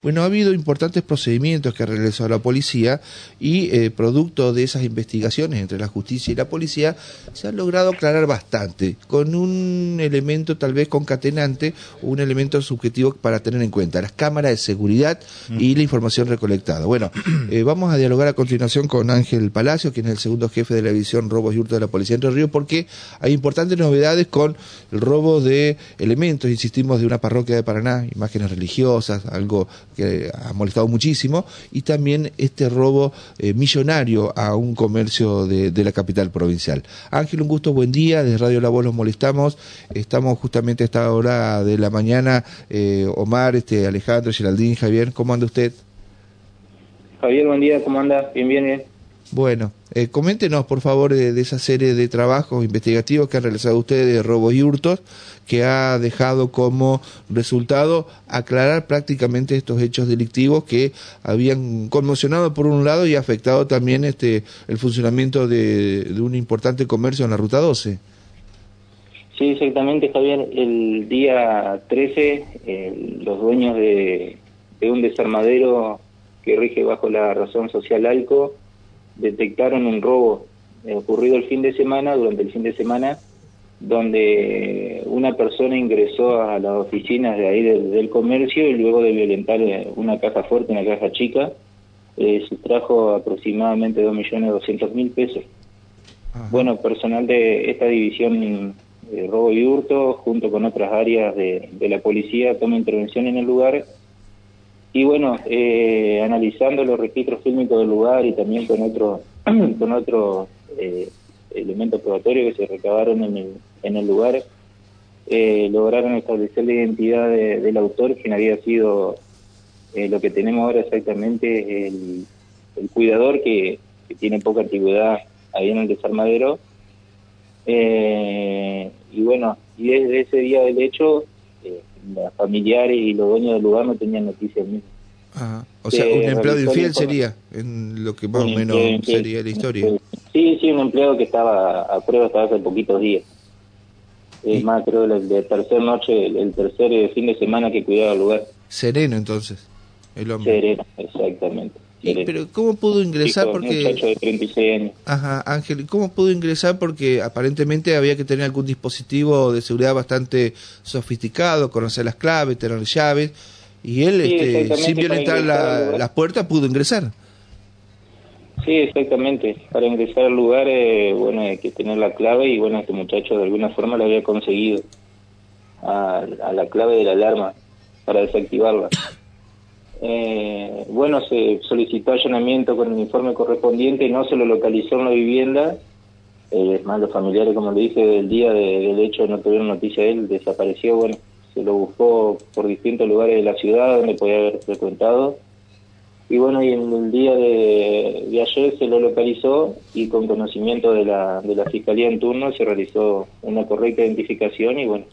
Bueno, ha habido importantes procedimientos que ha realizado la policía y eh, producto de esas investigaciones entre la justicia y la policía se ha logrado aclarar bastante, con un elemento tal vez concatenante, un elemento subjetivo para tener en cuenta, las cámaras de seguridad y la información recolectada. Bueno, eh, vamos a dialogar a continuación con Ángel Palacio, quien es el segundo jefe de la división Robos y Hurto de la Policía Entre Ríos, porque hay importantes novedades con el robo de elementos, insistimos, de una parroquia de Paraná, imágenes religiosas, algo que ha molestado muchísimo, y también este robo eh, millonario a un comercio de, de, la capital provincial. Ángel, un gusto, buen día, desde Radio La Voz los molestamos, estamos justamente a esta hora de la mañana, eh, Omar, este, Alejandro, Geraldín, Javier, ¿cómo anda usted? Javier, buen día, ¿cómo anda? Bien, bien, bien. Bueno, eh, coméntenos por favor de, de, esa serie de trabajos investigativos que han realizado ustedes de robos y hurtos, que ha dejado como resultado aclarar prácticamente estos hechos delictivos que habían conmocionado por un lado y afectado también este el funcionamiento de, un importante comercio en la Ruta 12. Sí, exactamente, Javier. El día 13, eh, los dueños de, de un desarmadero que rige bajo la razón social ALCO detectaron un robo eh, ocurrido el fin de semana, durante el fin de semana, donde una persona ingresó a las oficinas de ahí del, del comercio y luego de violentar eh, una caja fuerte, una caja chica, eh, sustrajo aproximadamente 2.200.000 pesos. Ajá. Bueno, personal de esta división de robo y hurto, junto con otras áreas de, de la policía, toma intervención en el lugar y bueno, eh, analizando los registros fílmicos del lugar y también con otros con otros eh, elementos probatorios que se recabaron en el, en el lugar, eh, lograron establecer la identidad de, del autor, quien había sido eh, lo que tenemos ahora exactamente el, el cuidador que, que, tiene poca antigüedad ahí en el desarmadero. Eh, y bueno, y desde ese día del hecho los familiares y los dueños del lugar no tenían noticias mismas. Ah, o sea, un empleado infiel sería, en lo que más o menos sería la historia. Sí, sí, un empleado que estaba a prueba hasta hace poquitos días. Es más, creo, el de tercer noche, el, el tercer eh, fin de semana que cuidaba el lugar. Sereno, entonces, el hombre. Sereno, exactamente. Y, pero ¿cómo pudo ingresar? Chico, porque muchacho de 36 años. Ajá, Ángel, ¿cómo pudo ingresar? Porque aparentemente había que tener algún dispositivo de seguridad bastante sofisticado, conocer las claves, tener llaves, y él, sí, este, sin violentar la, las puertas, pudo ingresar. Sí, exactamente. Para ingresar al lugar, eh, bueno, hay que tener la clave y bueno, este muchacho de alguna forma lo había conseguido a, a la clave de la alarma para desactivarla. Eh, bueno, se solicitó allanamiento con el informe correspondiente, no se lo localizó en la vivienda, eh, es más, los familiares, como le dije, del día de, del hecho no tuvieron noticia de él, desapareció, bueno, se lo buscó por distintos lugares de la ciudad donde podía haber frecuentado, y bueno, y en el día de, ayer se lo localizó y con conocimiento de la, de la Fiscalía en turno se realizó una correcta identificación y bueno,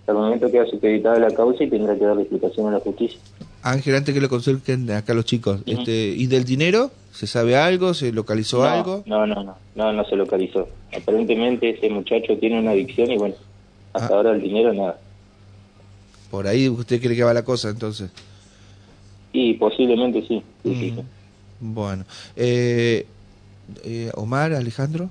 hasta el momento queda supeditada la causa y tendrá que dar la explicación a la justicia. Ángel, antes que lo consulten acá los chicos, uh -huh. este, ¿y del dinero? ¿Se sabe algo? ¿Se localizó no, algo? No, no, no, no, no se localizó. Aparentemente ese muchacho tiene una adicción y bueno, hasta ah. ahora el dinero nada. Por ahí usted cree que va la cosa entonces. Y posiblemente sí. sí, mm. sí. Bueno, eh, eh, Omar, Alejandro.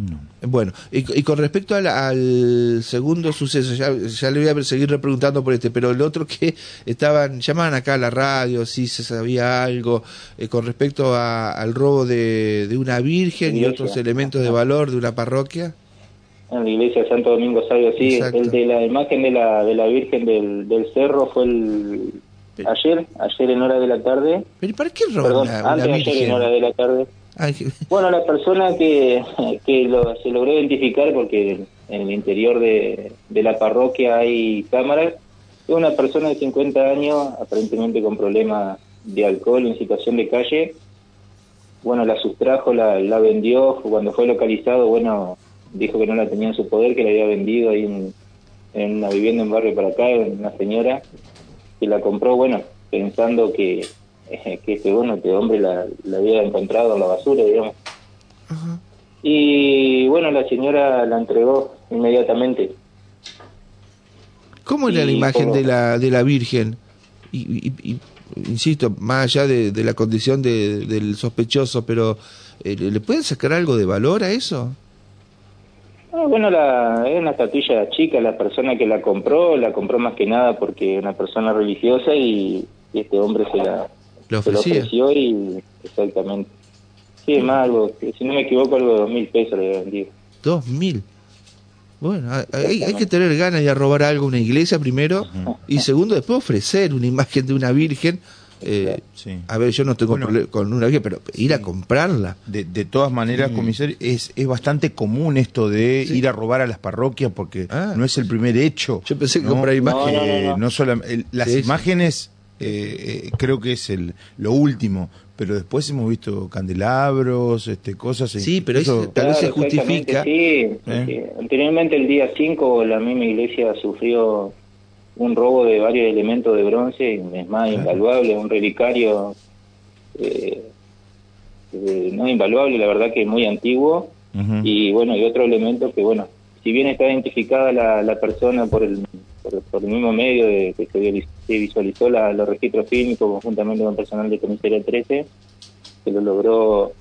No. Bueno, y, y, con respecto al, al segundo suceso, ya, ya, le voy a seguir repreguntando por este, pero el otro que estaban, llamaban acá a la radio, si se sabía algo eh, con respecto a, al robo de, de una virgen y otros elementos de valor de una parroquia. En la iglesia de Santo Domingo Sabio, sí, Exacto. el de la imagen de la, de la Virgen del, del Cerro fue el, ayer, ayer en hora de la tarde. ¿Pero para qué roba Perdón, una, antes una ayer en hora de la tarde. Bueno, la persona que, que lo, se logró identificar, porque en el interior de, de la parroquia hay cámaras, es una persona de 50 años, aparentemente con problemas de alcohol en situación de calle. Bueno, la sustrajo, la, vendió, cuando fue localizado, bueno, dijo que no la tenía en su poder, que la había vendido ahí en, en una vivienda en barrio para acá, una señora que la compró, bueno, pensando que que este bueno este hombre la, la, había encontrado en la basura digamos uh -huh. y bueno la señora la entregó inmediatamente cómo era y la imagen de la de la virgen y, y, y, insisto, más allá de, de la condición de, del sospechoso, pero eh, ¿le pueden sacar algo de valor a eso? Ah, bueno, la, es una estatuilla chica, la persona que la compró, la compró más que nada porque una persona religiosa y, y este hombre se la, ¿Le se lo ofrecía? ofreció y exactamente. Sí, más algo, si no me equivoco, algo de dos mil pesos le vendí. Dos mil. Bueno, hay, hay que tener ganas de robar algo a una iglesia primero y segundo después ofrecer una imagen de una virgen. eh, Sí. A ver, yo no tengo Bueno. problema con una virgen, pero ir a comprarla. De, de todas maneras, comisario, es, es bastante común esto de ir a robar a las parroquias porque Ah. no es el primer hecho. Yo pensé que ¿no? comprar imágenes. No, no, Eh, no, no. el- las Sí, sí. imágenes eh, eh, creo que es el lo último, pero después hemos visto candelabros, este cosas. e Sí, pero se- Tal vez se justifica. Sí, porque anteriormente el día 5 la misma iglesia sufrió un robo de varios elementos de bronce, es más invaluable, un relicario eh, eh, no invaluable, la verdad que muy antiguo, y bueno, y otro elemento que bueno, si bien está identificada la, la persona por el, por, por el mismo medio de que se vi- se visualizó la- los registros fílmicos conjuntamente con personal de comisaría 13, se lo logró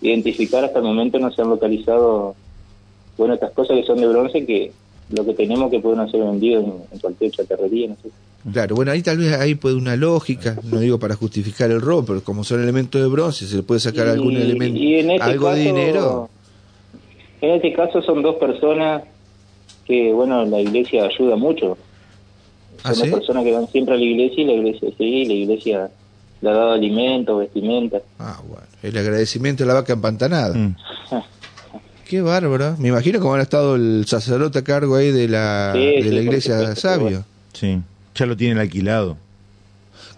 identificar hasta el momento no se han localizado bueno estas cosas que son de bronce que lo que tenemos que pueden ser vendidos en, en cualquier chatarrería no sé Claro, bueno, ahí tal vez ahí puede una lógica, no digo para justificar el robo, pero como son elementos de bronce, se le puede sacar Y- algún elemento, y en este algo de caso- dinero. en este caso son dos personas que bueno la iglesia ayuda mucho ¿Ah, son sí? dos personas que van siempre a la iglesia y la iglesia sí la iglesia le ha dado alimentos vestimenta Ah, bueno, el agradecimiento a la vaca empantanada. Mm. Qué bárbaro. Me imagino cómo ha estado el sacerdote a cargo ahí de la, Sí, de sí, la iglesia sabio. Sí, ya lo tienen alquilado.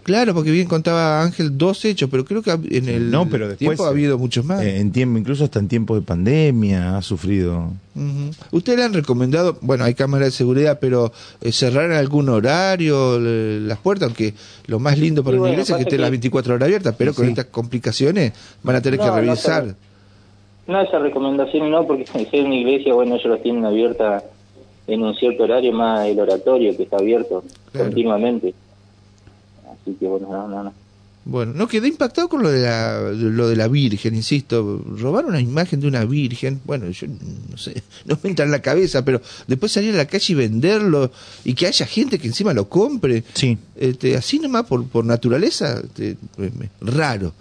Claro, porque bien contaba Ángel dos hechos, pero creo que en el No, pero después, tiempo ha habido muchos más. Eh, en tiempo, incluso hasta en tiempos de pandemia ha sufrido. Ujú. ¿Usted le han recomendado, bueno, hay cámaras de seguridad, pero eh, cerrar en algún horario le- las puertas, aunque lo más lindo para Sí, una bueno, iglesia es que esté que- las 24 horas abiertas, pero con Sí. estas complicaciones van a tener No, que no, revisar. pero- No, esa recomendación no, porque ser una iglesia, bueno, ellos los tienen abierta en un cierto horario, más el oratorio que está abierto Claro. continuamente. Así que bueno, no, no, no. Bueno, no quedé impactado con lo de la, lo de la Virgen, insisto. Robar una imagen de una Virgen, bueno, yo no sé, no me entra en la cabeza, pero después salir a la calle y venderlo y que haya gente que encima lo compre, Sí. este, así nomás por, por naturaleza, este, raro.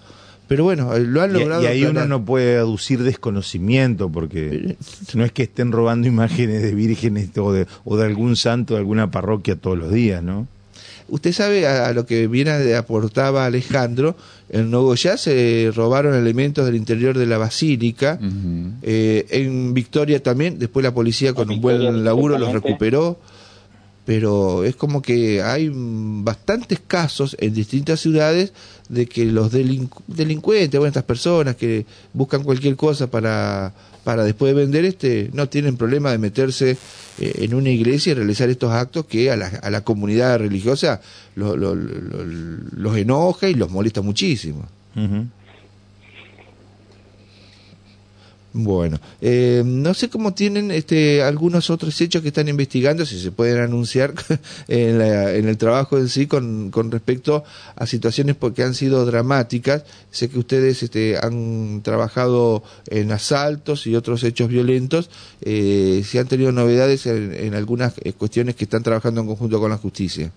Pero bueno, eh, lo han logrado. y ahí uno no puede aducir desconocimiento, porque no es que estén robando imágenes de vírgenes o de, o de algún santo de alguna parroquia todos los días, ¿no? Usted sabe a, a lo que viene de aportaba Alejandro, en Nogoyá se robaron elementos del interior de la basílica, eh, en Victoria también, después la policía con un buen laburo los recuperó, pero es como que hay bastantes casos en distintas ciudades de que los delincu- delincuentes, bueno, estas personas que buscan cualquier cosa para, para después de vender, este, no tienen problema de meterse eh, en una iglesia y realizar estos actos que a la, a la comunidad religiosa lo- lo- lo- los enoja y los molesta muchísimo. Bueno, eh, no sé cómo tienen este, algunos otros hechos que están investigando, si se pueden anunciar en, la- en el trabajo en sí con, con respecto a situaciones porque han sido dramáticas. Sé que ustedes este, han trabajado en asaltos y otros hechos violentos. Eh, si han tenido novedades en, en algunas eh, cuestiones que están trabajando en conjunto con la justicia.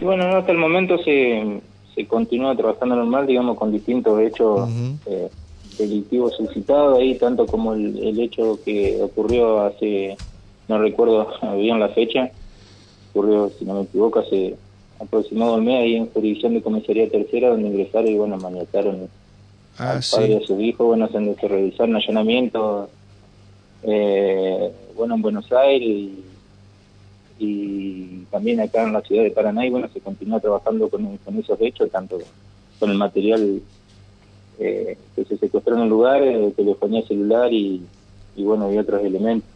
Bueno, no, hasta el momento se, se continúa trabajando normal, digamos, con distintos hechos eh, delictivos suscitados ahí, tanto como el, el hecho que ocurrió hace, no recuerdo bien la fecha, ocurrió, si no me equivoco, hace aproximado un mes ahí en jurisdicción de comisaría tercera, donde ingresaron y bueno, maniataron Ah, al padre de sí. su hijo, bueno, se, se realizaron allanamientos, eh, bueno, en Buenos Aires y, y también acá en la ciudad de Paraná, y bueno, se continúa trabajando con, con esos hechos, tanto con el material eh, que se secuestró en el lugar, eh, telefonía celular y, y bueno, y otros elementos.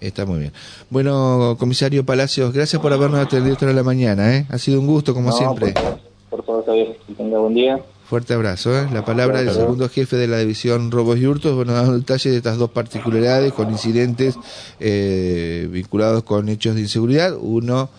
Está muy bien. Bueno, comisario Palacios, gracias por habernos atendido esta hora de la mañana. ¿eh? Ha sido un gusto, como No, siempre. Por favor, por favor, Javier, que tenga buen día. Fuerte abrazo. ¿eh? La palabra del segundo jefe de la división Robos y Hurtos, bueno, dando detalles de estas dos particularidades con incidentes eh, vinculados con hechos de inseguridad. Uno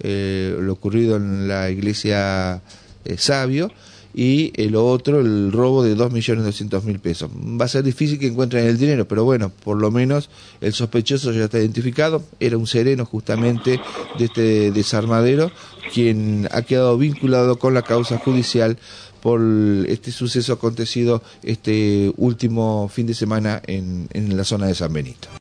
eh, lo ocurrido en la iglesia eh, Sabio, y el otro, el robo de 2.200.000 pesos. Va a ser difícil que encuentren el dinero, pero bueno, por lo menos el sospechoso ya está identificado, era un sereno justamente de este desarmadero, quien ha quedado vinculado con la causa judicial por este suceso acontecido este último fin de semana en, en la zona de San Benito.